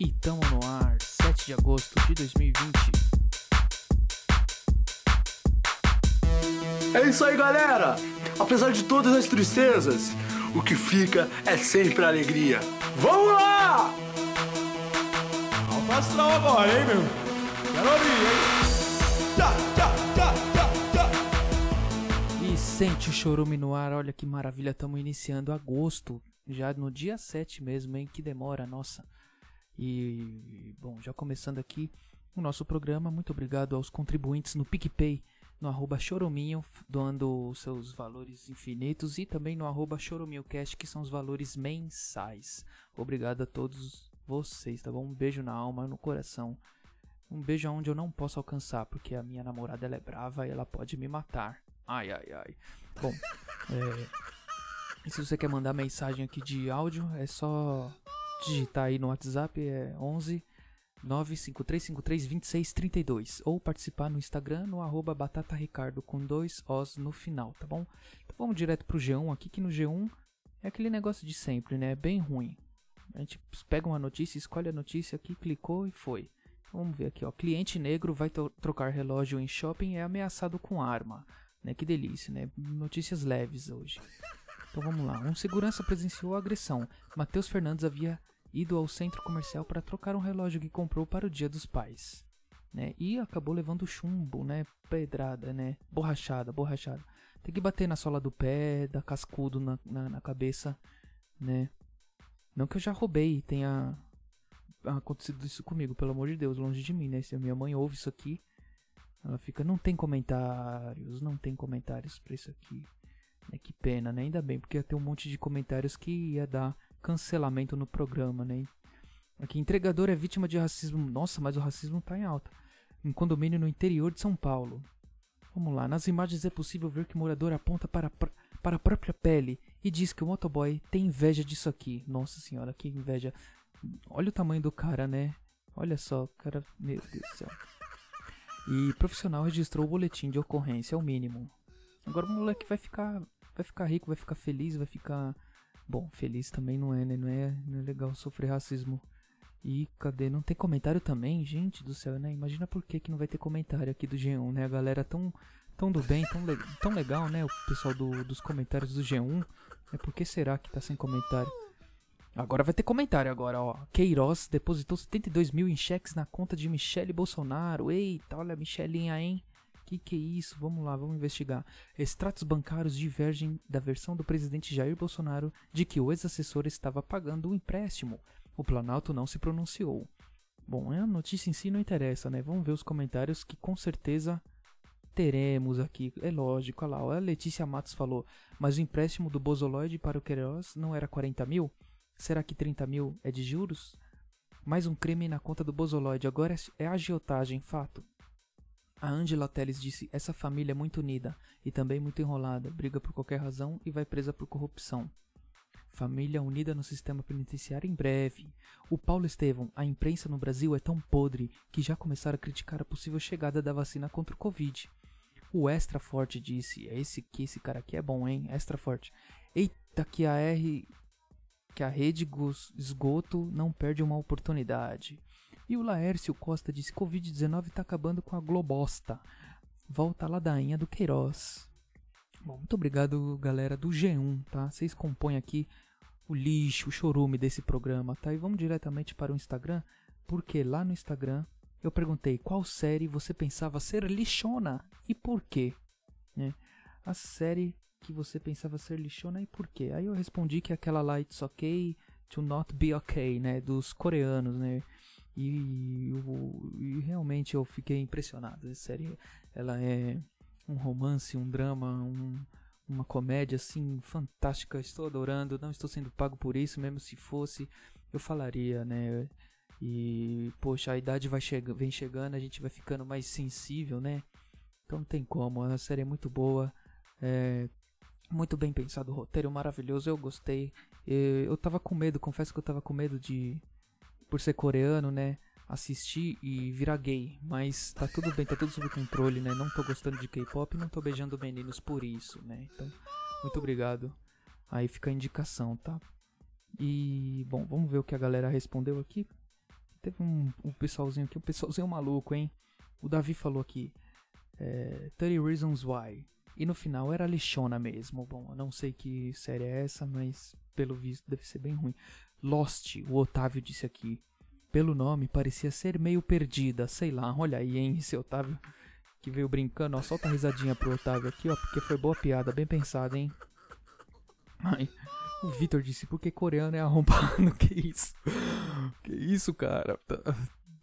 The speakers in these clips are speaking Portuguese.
E tamo no ar, 7 de agosto de 2020. É isso aí, galera! Apesar de todas as tristezas, o que fica é sempre a alegria. Vamos lá! Astral agora, hein, meu? Quero ouvir, hein? Tchá, tchá, tchá, tchá, tchá. E sente o chorume no ar, olha que maravilha, estamos iniciando agosto, já no dia 7 mesmo, hein? Que demora, nossa. E, bom, já começando aqui o nosso programa, muito obrigado aos contribuintes no PicPay, no arroba chorominho, doando os seus valores infinitos, e também no arroba chorominhocast, que são os valores mensais. Obrigado a todos vocês, tá bom? Um beijo na alma, no coração. Um beijo aonde eu não posso alcançar, porque a minha namorada ela é brava e ela pode me matar. Ai, ai, ai. Bom, é... E se você quer mandar mensagem aqui de áudio, é só digitar aí no WhatsApp, é 11 953532632 ou participar no Instagram no arroba batataricardo com dois Os no final, tá bom? Então vamos direto pro G1 aqui, que no G1 é aquele negócio de sempre, né? É bem ruim. A gente pega uma notícia, escolhe a notícia aqui, clicou e foi. Vamos ver aqui, ó. Cliente negro vai trocar relógio em shopping e é ameaçado com arma. Né? Que delícia, né? Notícias leves hoje. Então vamos lá. Um segurança presenciou a agressão. Matheus Fernandes havia ido ao centro comercial para trocar um relógio que comprou para o Dia dos Pais. Né? E acabou levando chumbo, né? Pedrada, né? Borrachada, borrachada. Tem que bater na sola do pé, dar cascudo na, na, na cabeça, né? Não que eu já roubei, tenha acontecido isso comigo, pelo amor de Deus, longe de mim, né? Se a minha mãe ouve isso aqui, ela fica, não tem comentários, não tem comentários pra isso aqui. Né? Que pena, né? Ainda bem, porque ia ter um monte de comentários que ia dar cancelamento no programa, né? Aqui, entregador é vítima de racismo. Nossa, mas o racismo tá em alta. Em condomínio no interior de São Paulo. Vamos lá, nas imagens é possível ver que o morador aponta para, para a própria pele e diz que o motoboy tem inveja disso aqui. Nossa senhora, que inveja. Olha o tamanho do cara, né? Olha só, cara, meu Deus do céu. E profissional registrou o boletim de ocorrência, é o mínimo. Agora o moleque vai ficar, vai ficar rico, vai ficar feliz, vai ficar Bom, feliz também não é, né? Não é, não é legal sofrer racismo. E cadê? Não tem comentário também? Gente do céu, né? Imagina por que, que não vai ter comentário aqui do G1, né? A galera tão, tão do bem, tão, le tão legal, né? O pessoal do, dos comentários do G1. É por que será que tá sem comentário? Agora vai ter comentário agora, ó. Queiroz depositou 72 mil em cheques na conta de Michele Bolsonaro. Eita, olha a Michelinha, hein? Que que é isso? Vamos lá, vamos investigar. Extratos bancários divergem da versão do presidente Jair Bolsonaro de que o ex-assessor estava pagando o um empréstimo. O Planalto não se pronunciou. Bom, a notícia em si não interessa, né? Vamos ver os comentários que com certeza teremos aqui. É lógico, olha lá, a Letícia Matos falou, mas o empréstimo do Bozoloide para o Queiroz não era 40 mil? Será que 30 mil é de juros? Mais um crime na conta do Bozoloide, agora é agiotagem, fato. A Angela Teles disse: Essa família é muito unida e também muito enrolada, briga por qualquer razão e vai presa por corrupção. Família unida no sistema penitenciário em breve. O Paulo Estevão, a imprensa no Brasil é tão podre que já começaram a criticar a possível chegada da vacina contra o Covid. O Extra Forte disse: É esse que esse cara aqui é bom, hein? Extra Forte. Eita, que a R. que a rede esgoto não perde uma oportunidade. E o Laércio Costa disse: Covid-19 tá acabando com a globosta. Volta a ladainha do Queiroz. Bom, muito obrigado, galera do G1, tá? Vocês compõem aqui o lixo, o chorume desse programa, tá? E vamos diretamente para o Instagram, porque lá no Instagram eu perguntei qual série você pensava ser lixona e por quê, né? A série que você pensava ser lixona e por quê? Aí eu respondi que aquela lá It's Okay to Not Be Okay, né? Dos coreanos, né? E, e realmente eu fiquei impressionado. A série ela é um romance, um drama, um, uma comédia assim fantástica. Estou adorando. Não estou sendo pago por isso, mesmo se fosse, eu falaria, né? E poxa, a idade vai chega, vem chegando, a gente vai ficando mais sensível, né? Então não tem como. A série é muito boa. É, muito bem pensado, o roteiro maravilhoso, eu gostei. Eu tava com medo, confesso que eu tava com medo de por ser coreano, né? Assistir e virar gay. Mas tá tudo bem, tá tudo sob controle, né? Não tô gostando de K-pop não tô beijando meninos por isso, né? Então, muito obrigado. Aí fica a indicação, tá? E, bom, vamos ver o que a galera respondeu aqui. teve um, um pessoalzinho aqui, um pessoalzinho maluco, hein? O Davi falou aqui, é, 30 Reasons Why. E no final era lixona mesmo. Bom, eu não sei que série é essa, mas pelo visto deve ser bem ruim. Lost, o Otávio disse aqui. Pelo nome, parecia ser meio perdida, sei lá. Olha aí, hein, esse Otávio que veio brincando. Ó, solta a risadinha pro Otávio aqui, ó, porque foi boa piada, bem pensada, hein. Ai, o Vitor disse, porque coreano é arrombado, que isso? Que isso, cara? Tá,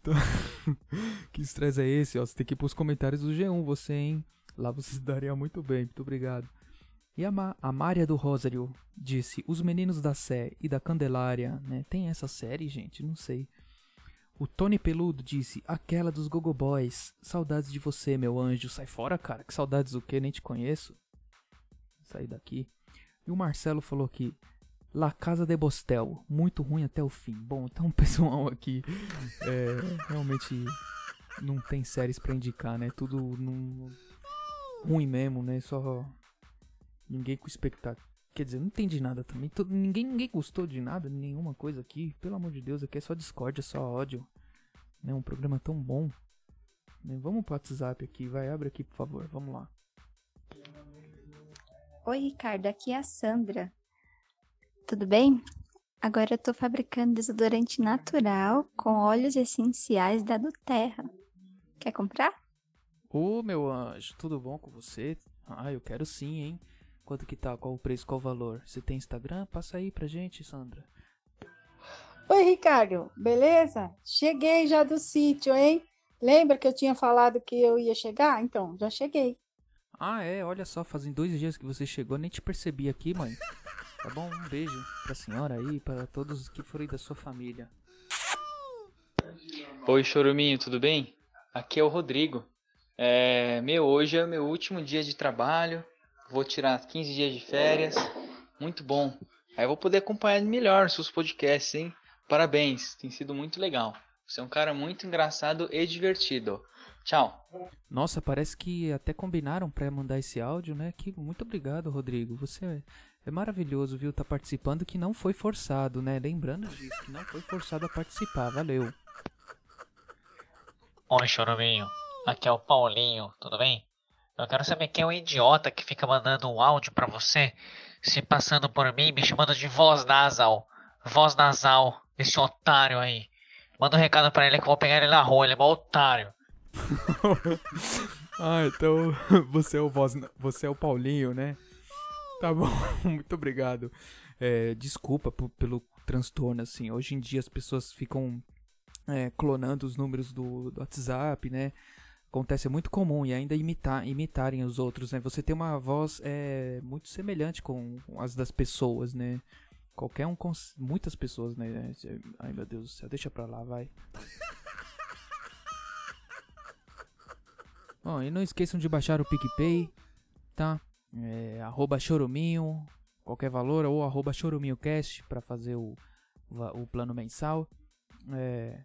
tá. que estresse é esse, ó? Você tem que ir pros comentários do G1, você, hein? Lá você se daria muito bem, muito obrigado. E a, Ma a Mária do Rosário disse: Os Meninos da Sé e da Candelária, né? Tem essa série, gente? Não sei. O Tony Peludo disse: Aquela dos Gogo Boys. Saudades de você, meu anjo. Sai fora, cara. Que saudades o quê? Nem te conheço. Sair daqui. E o Marcelo falou aqui: La Casa de Bostel. Muito ruim até o fim. Bom, então o pessoal aqui é, realmente não tem séries para indicar, né? Tudo num, ruim mesmo, né? Só ninguém com expectativa. Quer dizer, não entendi nada também. Todo, ninguém, ninguém gostou de nada, nenhuma coisa aqui. Pelo amor de Deus, aqui é só discórdia, só ódio. Né? Um programa tão bom. Né? Vamos pro WhatsApp aqui, vai, abre aqui, por favor. Vamos lá. Oi, Ricardo, aqui é a Sandra. Tudo bem? Agora eu tô fabricando desodorante natural com óleos essenciais da Duterra. Quer comprar? Ô, meu anjo, tudo bom com você? Ah, eu quero sim, hein? Quanto que tá? Qual o preço? Qual o valor? Você tem Instagram? Passa aí pra gente, Sandra. Oi, Ricardo, beleza? Cheguei já do sítio, hein? Lembra que eu tinha falado que eu ia chegar? Então, já cheguei. Ah, é, olha só, fazem dois dias que você chegou, nem te percebi aqui, mãe. Tá bom? Um beijo pra senhora aí, para todos que forem da sua família. Oi, Choruminho, tudo bem? Aqui é o Rodrigo. É, meu, hoje é o meu último dia de trabalho. Vou tirar 15 dias de férias. Muito bom. Aí eu vou poder acompanhar melhor seus podcasts, hein? Parabéns, tem sido muito legal. Você é um cara muito engraçado e divertido. Tchau. Nossa, parece que até combinaram para mandar esse áudio, né? Que muito obrigado, Rodrigo. Você é maravilhoso, viu? Tá participando que não foi forçado, né? Lembrando disso, que não foi forçado a participar. Valeu. Oi, Choruminho. Aqui é o Paulinho, tudo bem? Eu quero saber quem é o idiota que fica mandando um áudio para você, se passando por mim, me chamando de voz nasal. Voz nasal, esse otário aí. Manda um recado para ele que eu vou pegar ele na rua, ele é um otário. ah, então você é o voz, você é o Paulinho, né? Tá bom, muito obrigado. É, desculpa pelo transtorno, assim. Hoje em dia as pessoas ficam é, clonando os números do, do WhatsApp, né? Acontece é muito comum e ainda imitar, imitarem os outros, né? Você tem uma voz é, muito semelhante com as das pessoas, né? Qualquer um, muitas pessoas, né? Ai meu Deus do céu, deixa pra lá, vai. Bom, e não esqueçam de baixar o PicPay, tá? É, arroba choruminho, qualquer valor, ou arroba choruminhocast pra fazer o, o plano mensal. É,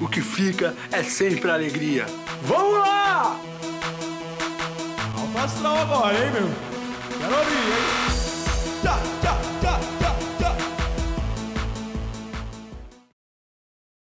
o que fica é sempre alegria. Vamos lá! Alto astral agora, hein, meu? Quero ouvir, hein? Tchá, tchá, tchá.